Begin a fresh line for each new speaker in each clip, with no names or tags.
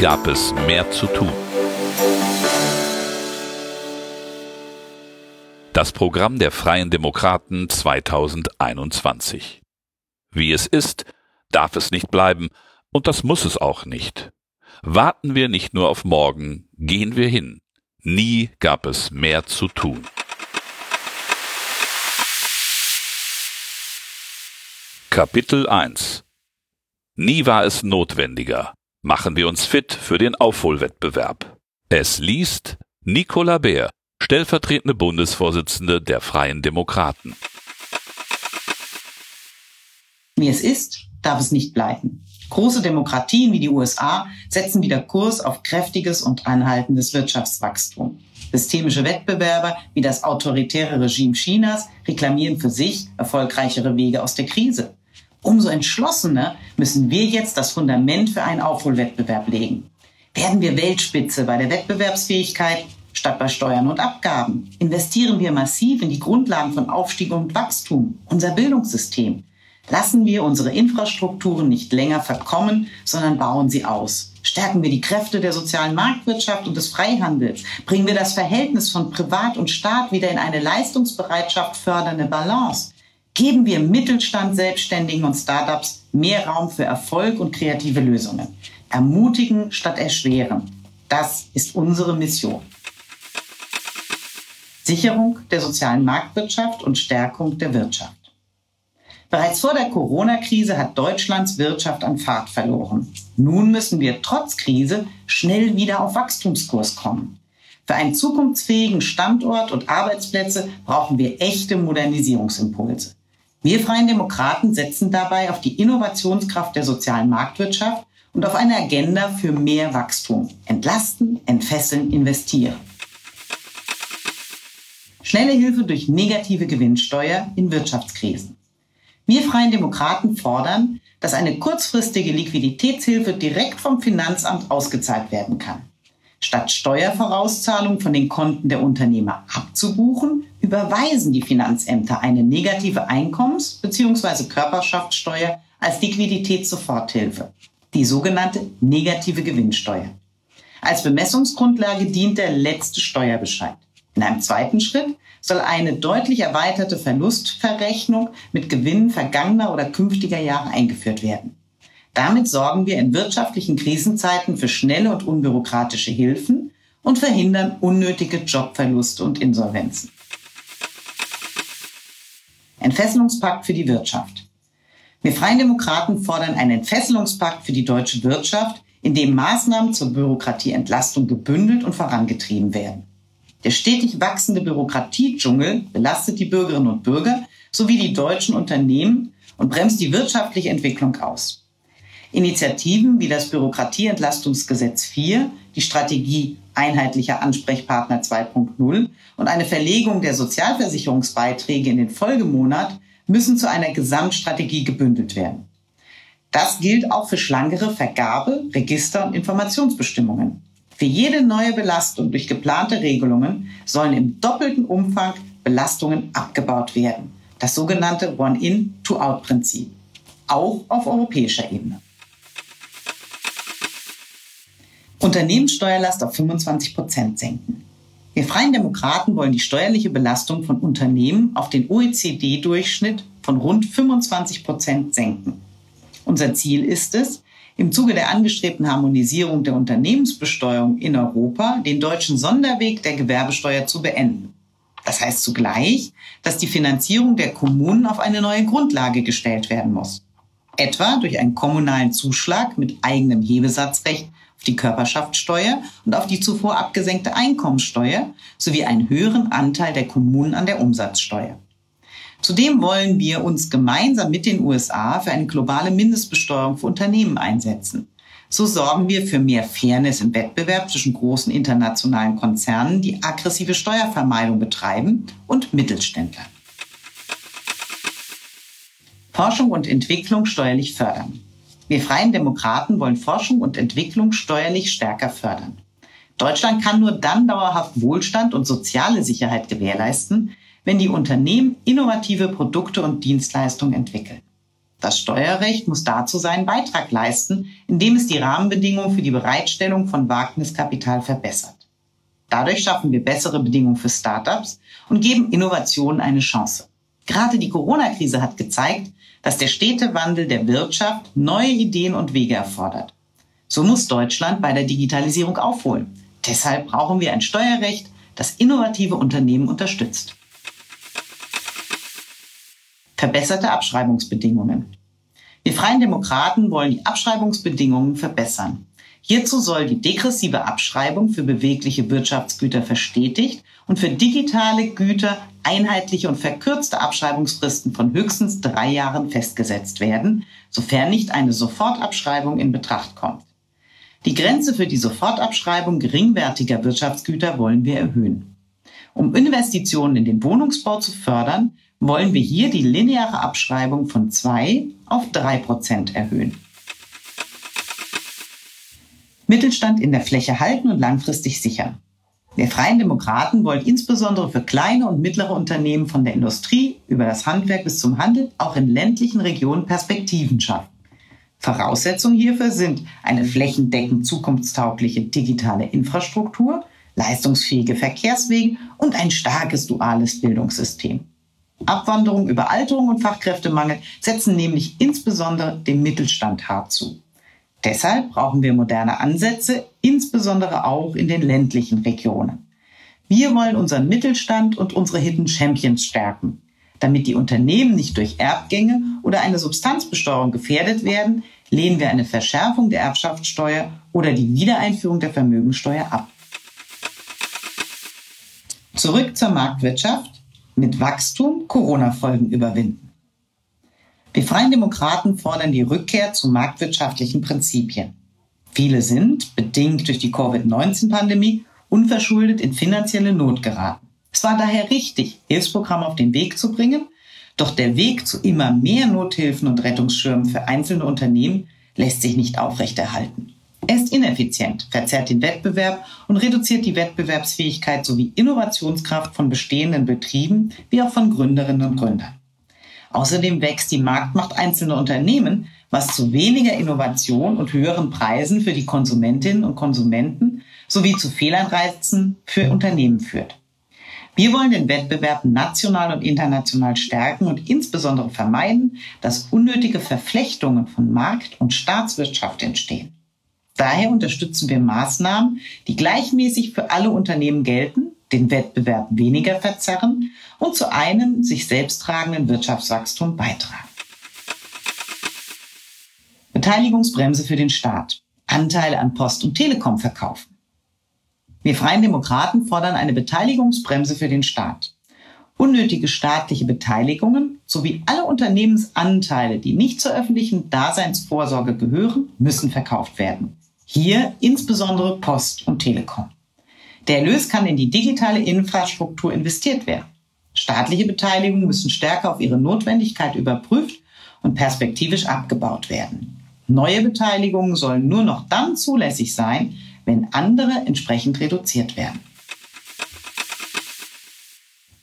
Gab es mehr zu tun. Das Programm der Freien Demokraten 2021. Wie es ist, darf es nicht bleiben, und das muss es auch nicht. Warten wir nicht nur auf morgen, gehen wir hin. Nie gab es mehr zu tun. Kapitel 1 Nie war es notwendiger. Machen wir uns fit für den Aufholwettbewerb. Es liest Nicola Bär, stellvertretende Bundesvorsitzende der Freien Demokraten.
Wie es ist, darf es nicht bleiben. Große Demokratien wie die USA setzen wieder Kurs auf kräftiges und anhaltendes Wirtschaftswachstum. Systemische Wettbewerber wie das autoritäre Regime Chinas reklamieren für sich erfolgreichere Wege aus der Krise. Umso entschlossener müssen wir jetzt das Fundament für einen Aufholwettbewerb legen. Werden wir Weltspitze bei der Wettbewerbsfähigkeit statt bei Steuern und Abgaben? Investieren wir massiv in die Grundlagen von Aufstieg und Wachstum, unser Bildungssystem, Lassen wir unsere Infrastrukturen nicht länger verkommen, sondern bauen sie aus. Stärken wir die Kräfte der sozialen Marktwirtschaft und des Freihandels. Bringen wir das Verhältnis von Privat und Staat wieder in eine Leistungsbereitschaft fördernde Balance. Geben wir Mittelstand, Selbstständigen und Startups mehr Raum für Erfolg und kreative Lösungen. Ermutigen statt erschweren. Das ist unsere Mission. Sicherung der sozialen Marktwirtschaft und Stärkung der Wirtschaft. Bereits vor der Corona-Krise hat Deutschlands Wirtschaft an Fahrt verloren. Nun müssen wir trotz Krise schnell wieder auf Wachstumskurs kommen. Für einen zukunftsfähigen Standort und Arbeitsplätze brauchen wir echte Modernisierungsimpulse. Wir Freien Demokraten setzen dabei auf die Innovationskraft der sozialen Marktwirtschaft und auf eine Agenda für mehr Wachstum. Entlasten, entfesseln, investieren. Schnelle Hilfe durch negative Gewinnsteuer in Wirtschaftskrisen. Wir Freien Demokraten fordern, dass eine kurzfristige Liquiditätshilfe direkt vom Finanzamt ausgezahlt werden kann. Statt Steuervorauszahlung von den Konten der Unternehmer abzubuchen, überweisen die Finanzämter eine negative Einkommens- bzw. Körperschaftssteuer als Liquiditätssoforthilfe, die sogenannte negative Gewinnsteuer. Als Bemessungsgrundlage dient der letzte Steuerbescheid. In einem zweiten Schritt soll eine deutlich erweiterte Verlustverrechnung mit Gewinnen vergangener oder künftiger Jahre eingeführt werden. Damit sorgen wir in wirtschaftlichen Krisenzeiten für schnelle und unbürokratische Hilfen und verhindern unnötige Jobverluste und Insolvenzen. Entfesselungspakt für die Wirtschaft. Wir Freien Demokraten fordern einen Entfesselungspakt für die deutsche Wirtschaft, in dem Maßnahmen zur Bürokratieentlastung gebündelt und vorangetrieben werden. Der stetig wachsende Bürokratiedschungel belastet die Bürgerinnen und Bürger sowie die deutschen Unternehmen und bremst die wirtschaftliche Entwicklung aus. Initiativen wie das Bürokratieentlastungsgesetz 4, die Strategie einheitlicher Ansprechpartner 2.0 und eine Verlegung der Sozialversicherungsbeiträge in den Folgemonat müssen zu einer Gesamtstrategie gebündelt werden. Das gilt auch für schlankere Vergabe, Register und Informationsbestimmungen. Für jede neue Belastung durch geplante Regelungen sollen im doppelten Umfang Belastungen abgebaut werden. Das sogenannte One-in, Two-out-Prinzip. Auch auf europäischer Ebene. Unternehmenssteuerlast auf 25 Prozent senken. Wir Freien Demokraten wollen die steuerliche Belastung von Unternehmen auf den OECD-Durchschnitt von rund 25 Prozent senken. Unser Ziel ist es, im Zuge der angestrebten Harmonisierung der Unternehmensbesteuerung in Europa den deutschen Sonderweg der Gewerbesteuer zu beenden. Das heißt zugleich, dass die Finanzierung der Kommunen auf eine neue Grundlage gestellt werden muss. Etwa durch einen kommunalen Zuschlag mit eigenem Hebesatzrecht auf die Körperschaftssteuer und auf die zuvor abgesenkte Einkommenssteuer sowie einen höheren Anteil der Kommunen an der Umsatzsteuer. Zudem wollen wir uns gemeinsam mit den USA für eine globale Mindestbesteuerung für Unternehmen einsetzen. So sorgen wir für mehr Fairness im Wettbewerb zwischen großen internationalen Konzernen, die aggressive Steuervermeidung betreiben, und Mittelständlern. Forschung und Entwicklung steuerlich fördern. Wir Freien Demokraten wollen Forschung und Entwicklung steuerlich stärker fördern. Deutschland kann nur dann dauerhaft Wohlstand und soziale Sicherheit gewährleisten, wenn die Unternehmen innovative Produkte und Dienstleistungen entwickeln. Das Steuerrecht muss dazu seinen Beitrag leisten, indem es die Rahmenbedingungen für die Bereitstellung von Wagniskapital verbessert. Dadurch schaffen wir bessere Bedingungen für Startups und geben Innovationen eine Chance. Gerade die Corona-Krise hat gezeigt, dass der stete Wandel der Wirtschaft neue Ideen und Wege erfordert. So muss Deutschland bei der Digitalisierung aufholen. Deshalb brauchen wir ein Steuerrecht, das innovative Unternehmen unterstützt. Verbesserte Abschreibungsbedingungen. Wir Freien Demokraten wollen die Abschreibungsbedingungen verbessern. Hierzu soll die degressive Abschreibung für bewegliche Wirtschaftsgüter verstetigt und für digitale Güter einheitliche und verkürzte Abschreibungsfristen von höchstens drei Jahren festgesetzt werden, sofern nicht eine Sofortabschreibung in Betracht kommt. Die Grenze für die Sofortabschreibung geringwertiger Wirtschaftsgüter wollen wir erhöhen. Um Investitionen in den Wohnungsbau zu fördern, wollen wir hier die lineare Abschreibung von zwei auf drei Prozent erhöhen. Mittelstand in der Fläche halten und langfristig sichern. Wir Freien Demokraten wollen insbesondere für kleine und mittlere Unternehmen von der Industrie über das Handwerk bis zum Handel auch in ländlichen Regionen Perspektiven schaffen. Voraussetzungen hierfür sind eine flächendeckend zukunftstaugliche digitale Infrastruktur, leistungsfähige Verkehrswege und ein starkes duales Bildungssystem. Abwanderung, Überalterung und Fachkräftemangel setzen nämlich insbesondere dem Mittelstand hart zu. Deshalb brauchen wir moderne Ansätze, insbesondere auch in den ländlichen Regionen. Wir wollen unseren Mittelstand und unsere Hidden Champions stärken. Damit die Unternehmen nicht durch Erbgänge oder eine Substanzbesteuerung gefährdet werden, lehnen wir eine Verschärfung der Erbschaftssteuer oder die Wiedereinführung der Vermögensteuer ab. Zurück zur Marktwirtschaft. Mit Wachstum Corona-Folgen überwinden. Wir Freien Demokraten fordern die Rückkehr zu marktwirtschaftlichen Prinzipien. Viele sind, bedingt durch die Covid-19-Pandemie, unverschuldet in finanzielle Not geraten. Es war daher richtig, Hilfsprogramme auf den Weg zu bringen, doch der Weg zu immer mehr Nothilfen und Rettungsschirmen für einzelne Unternehmen lässt sich nicht aufrechterhalten. Er ist ineffizient, verzerrt den Wettbewerb und reduziert die Wettbewerbsfähigkeit sowie Innovationskraft von bestehenden Betrieben wie auch von Gründerinnen und Gründern. Außerdem wächst die Marktmacht einzelner Unternehmen, was zu weniger Innovation und höheren Preisen für die Konsumentinnen und Konsumenten sowie zu Fehlanreizen für Unternehmen führt. Wir wollen den Wettbewerb national und international stärken und insbesondere vermeiden, dass unnötige Verflechtungen von Markt und Staatswirtschaft entstehen. Daher unterstützen wir Maßnahmen, die gleichmäßig für alle Unternehmen gelten, den Wettbewerb weniger verzerren und zu einem sich selbst tragenden Wirtschaftswachstum beitragen. Beteiligungsbremse für den Staat. Anteile an Post und Telekom verkaufen. Wir Freien Demokraten fordern eine Beteiligungsbremse für den Staat. Unnötige staatliche Beteiligungen sowie alle Unternehmensanteile, die nicht zur öffentlichen Daseinsvorsorge gehören, müssen verkauft werden. Hier insbesondere Post und Telekom. Der Erlös kann in die digitale Infrastruktur investiert werden. Staatliche Beteiligungen müssen stärker auf ihre Notwendigkeit überprüft und perspektivisch abgebaut werden. Neue Beteiligungen sollen nur noch dann zulässig sein, wenn andere entsprechend reduziert werden.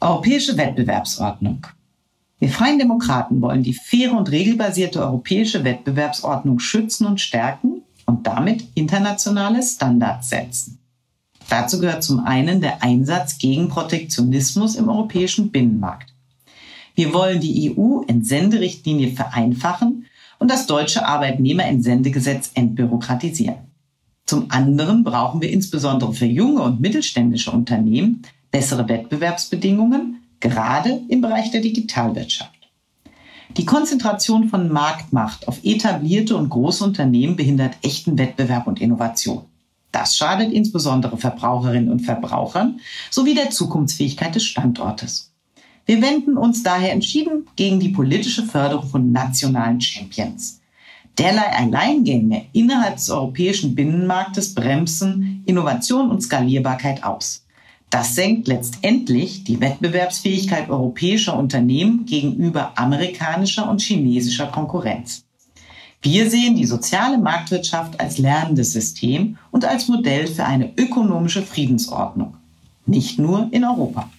Europäische Wettbewerbsordnung. Wir Freien Demokraten wollen die faire und regelbasierte europäische Wettbewerbsordnung schützen und stärken und damit internationale Standards setzen. Dazu gehört zum einen der Einsatz gegen Protektionismus im europäischen Binnenmarkt. Wir wollen die EU-Entsenderichtlinie vereinfachen und das deutsche Arbeitnehmerentsendegesetz entbürokratisieren. Zum anderen brauchen wir insbesondere für junge und mittelständische Unternehmen bessere Wettbewerbsbedingungen, gerade im Bereich der Digitalwirtschaft. Die Konzentration von Marktmacht auf etablierte und große Unternehmen behindert echten Wettbewerb und Innovation. Das schadet insbesondere Verbraucherinnen und Verbrauchern sowie der Zukunftsfähigkeit des Standortes. Wir wenden uns daher entschieden gegen die politische Förderung von nationalen Champions. Derlei Alleingänge innerhalb des europäischen Binnenmarktes bremsen Innovation und Skalierbarkeit aus. Das senkt letztendlich die Wettbewerbsfähigkeit europäischer Unternehmen gegenüber amerikanischer und chinesischer Konkurrenz. Wir sehen die soziale Marktwirtschaft als lernendes System und als Modell für eine ökonomische Friedensordnung. Nicht nur in Europa.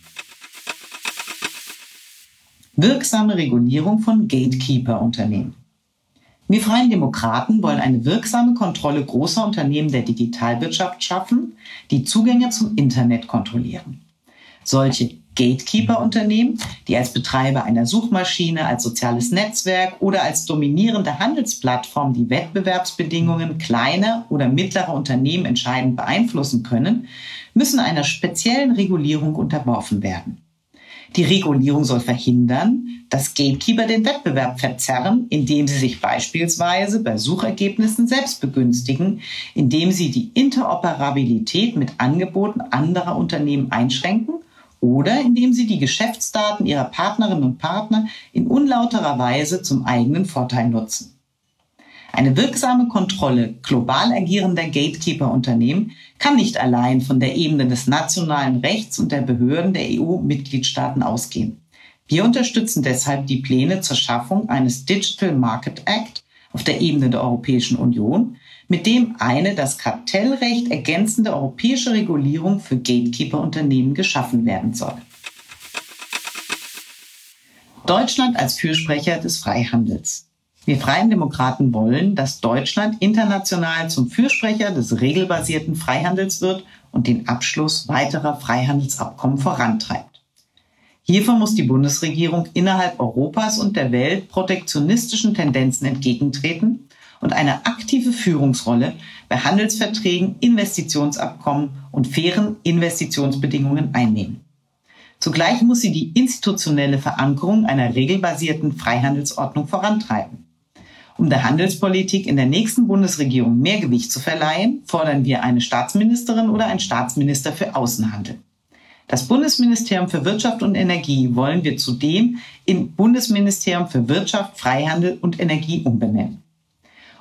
Wirksame Regulierung von Gatekeeper-Unternehmen. Wir Freien Demokraten wollen eine wirksame Kontrolle großer Unternehmen der Digitalwirtschaft schaffen, die Zugänge zum Internet kontrollieren. Solche Gatekeeper-Unternehmen, die als Betreiber einer Suchmaschine, als soziales Netzwerk oder als dominierende Handelsplattform die Wettbewerbsbedingungen kleiner oder mittlerer Unternehmen entscheidend beeinflussen können, müssen einer speziellen Regulierung unterworfen werden. Die Regulierung soll verhindern, dass Gatekeeper den Wettbewerb verzerren, indem sie sich beispielsweise bei Suchergebnissen selbst begünstigen, indem sie die Interoperabilität mit Angeboten anderer Unternehmen einschränken oder indem sie die Geschäftsdaten ihrer Partnerinnen und Partner in unlauterer Weise zum eigenen Vorteil nutzen. Eine wirksame Kontrolle global agierender Gatekeeper-Unternehmen kann nicht allein von der Ebene des nationalen Rechts und der Behörden der EU-Mitgliedstaaten ausgehen. Wir unterstützen deshalb die Pläne zur Schaffung eines Digital Market Act auf der Ebene der Europäischen Union, mit dem eine das Kartellrecht ergänzende europäische Regulierung für Gatekeeper-Unternehmen geschaffen werden soll. Deutschland als Fürsprecher des Freihandels. Wir Freien Demokraten wollen, dass Deutschland international zum Fürsprecher des regelbasierten Freihandels wird und den Abschluss weiterer Freihandelsabkommen vorantreibt. Hierfür muss die Bundesregierung innerhalb Europas und der Welt protektionistischen Tendenzen entgegentreten und eine aktive Führungsrolle bei Handelsverträgen, Investitionsabkommen und fairen Investitionsbedingungen einnehmen. Zugleich muss sie die institutionelle Verankerung einer regelbasierten Freihandelsordnung vorantreiben. Um der Handelspolitik in der nächsten Bundesregierung mehr Gewicht zu verleihen, fordern wir eine Staatsministerin oder einen Staatsminister für Außenhandel. Das Bundesministerium für Wirtschaft und Energie wollen wir zudem in Bundesministerium für Wirtschaft, Freihandel und Energie umbenennen.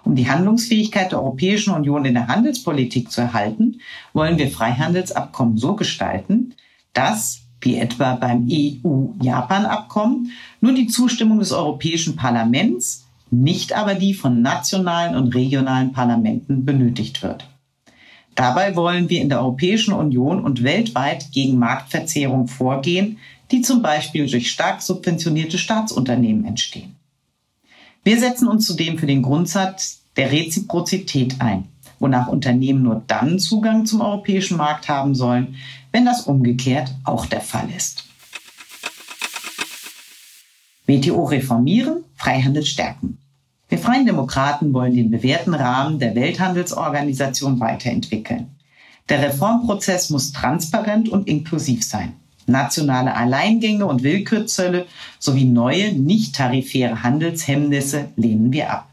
Um die Handlungsfähigkeit der Europäischen Union in der Handelspolitik zu erhalten, wollen wir Freihandelsabkommen so gestalten, dass, wie etwa beim EU-Japan-Abkommen, nur die Zustimmung des Europäischen Parlaments nicht aber die von nationalen und regionalen Parlamenten benötigt wird. Dabei wollen wir in der Europäischen Union und weltweit gegen Marktverzehrung vorgehen, die zum Beispiel durch stark subventionierte Staatsunternehmen entstehen. Wir setzen uns zudem für den Grundsatz der Reziprozität ein, wonach Unternehmen nur dann Zugang zum europäischen Markt haben sollen, wenn das umgekehrt auch der Fall ist. WTO reformieren, Freihandel stärken. Wir Freien Demokraten wollen den bewährten Rahmen der Welthandelsorganisation weiterentwickeln. Der Reformprozess muss transparent und inklusiv sein. Nationale Alleingänge und Willkürzölle sowie neue nicht-tarifäre Handelshemmnisse lehnen wir ab.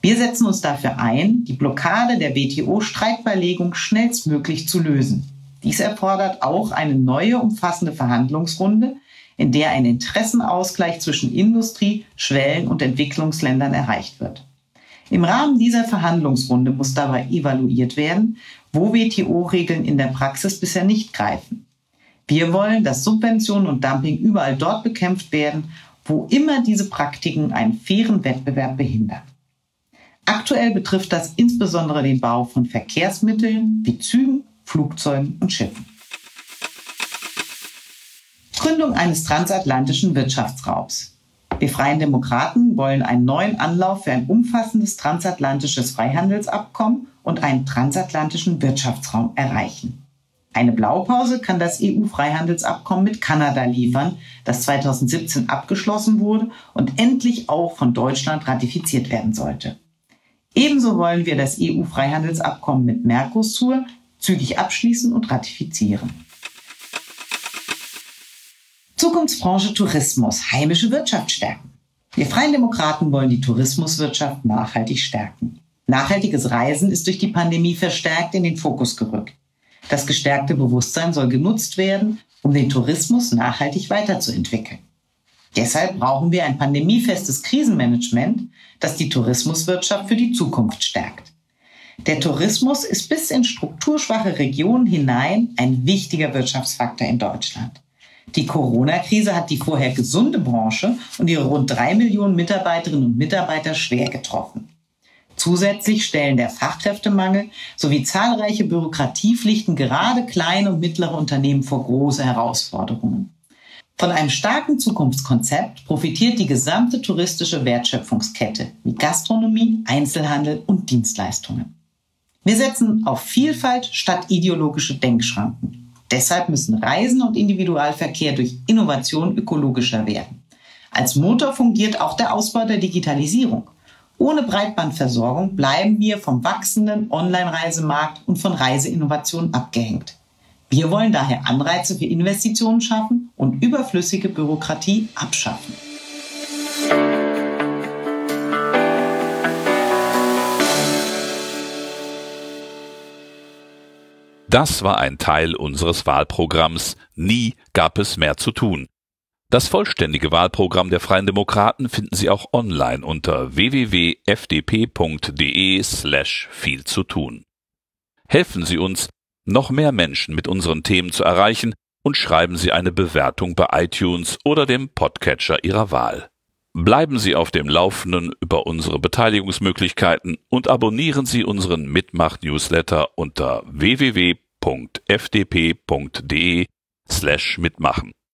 Wir setzen uns dafür ein, die Blockade der WTO-Streitbeilegung schnellstmöglich zu lösen. Dies erfordert auch eine neue umfassende Verhandlungsrunde, in der ein Interessenausgleich zwischen Industrie, Schwellen- und Entwicklungsländern erreicht wird. Im Rahmen dieser Verhandlungsrunde muss dabei evaluiert werden, wo WTO-Regeln in der Praxis bisher nicht greifen. Wir wollen, dass Subventionen und Dumping überall dort bekämpft werden, wo immer diese Praktiken einen fairen Wettbewerb behindern. Aktuell betrifft das insbesondere den Bau von Verkehrsmitteln wie Zügen, Flugzeugen und Schiffen. Gründung eines transatlantischen Wirtschaftsraums. Wir Freien Demokraten wollen einen neuen Anlauf für ein umfassendes transatlantisches Freihandelsabkommen und einen transatlantischen Wirtschaftsraum erreichen. Eine Blaupause kann das EU-Freihandelsabkommen mit Kanada liefern, das 2017 abgeschlossen wurde und endlich auch von Deutschland ratifiziert werden sollte. Ebenso wollen wir das EU-Freihandelsabkommen mit Mercosur zügig abschließen und ratifizieren. Zukunftsbranche Tourismus, heimische Wirtschaft stärken. Wir Freien Demokraten wollen die Tourismuswirtschaft nachhaltig stärken. Nachhaltiges Reisen ist durch die Pandemie verstärkt in den Fokus gerückt. Das gestärkte Bewusstsein soll genutzt werden, um den Tourismus nachhaltig weiterzuentwickeln. Deshalb brauchen wir ein pandemiefestes Krisenmanagement, das die Tourismuswirtschaft für die Zukunft stärkt. Der Tourismus ist bis in strukturschwache Regionen hinein ein wichtiger Wirtschaftsfaktor in Deutschland. Die Corona-Krise hat die vorher gesunde Branche und ihre rund drei Millionen Mitarbeiterinnen und Mitarbeiter schwer getroffen. Zusätzlich stellen der Fachkräftemangel sowie zahlreiche Bürokratiepflichten gerade kleine und mittlere Unternehmen vor große Herausforderungen. Von einem starken Zukunftskonzept profitiert die gesamte touristische Wertschöpfungskette wie Gastronomie, Einzelhandel und Dienstleistungen. Wir setzen auf Vielfalt statt ideologische Denkschranken. Deshalb müssen Reisen und Individualverkehr durch Innovation ökologischer werden. Als Motor fungiert auch der Ausbau der Digitalisierung. Ohne Breitbandversorgung bleiben wir vom wachsenden Online-Reisemarkt und von Reiseinnovationen abgehängt. Wir wollen daher Anreize für Investitionen schaffen und überflüssige Bürokratie abschaffen.
Das war ein Teil unseres Wahlprogramms Nie gab es mehr zu tun. Das vollständige Wahlprogramm der Freien Demokraten finden Sie auch online unter www.fdp.de slash viel zu tun. Helfen Sie uns, noch mehr Menschen mit unseren Themen zu erreichen und schreiben Sie eine Bewertung bei iTunes oder dem Podcatcher Ihrer Wahl. Bleiben Sie auf dem Laufenden über unsere Beteiligungsmöglichkeiten und abonnieren Sie unseren Mitmach-Newsletter unter www.fdp.de slash mitmachen.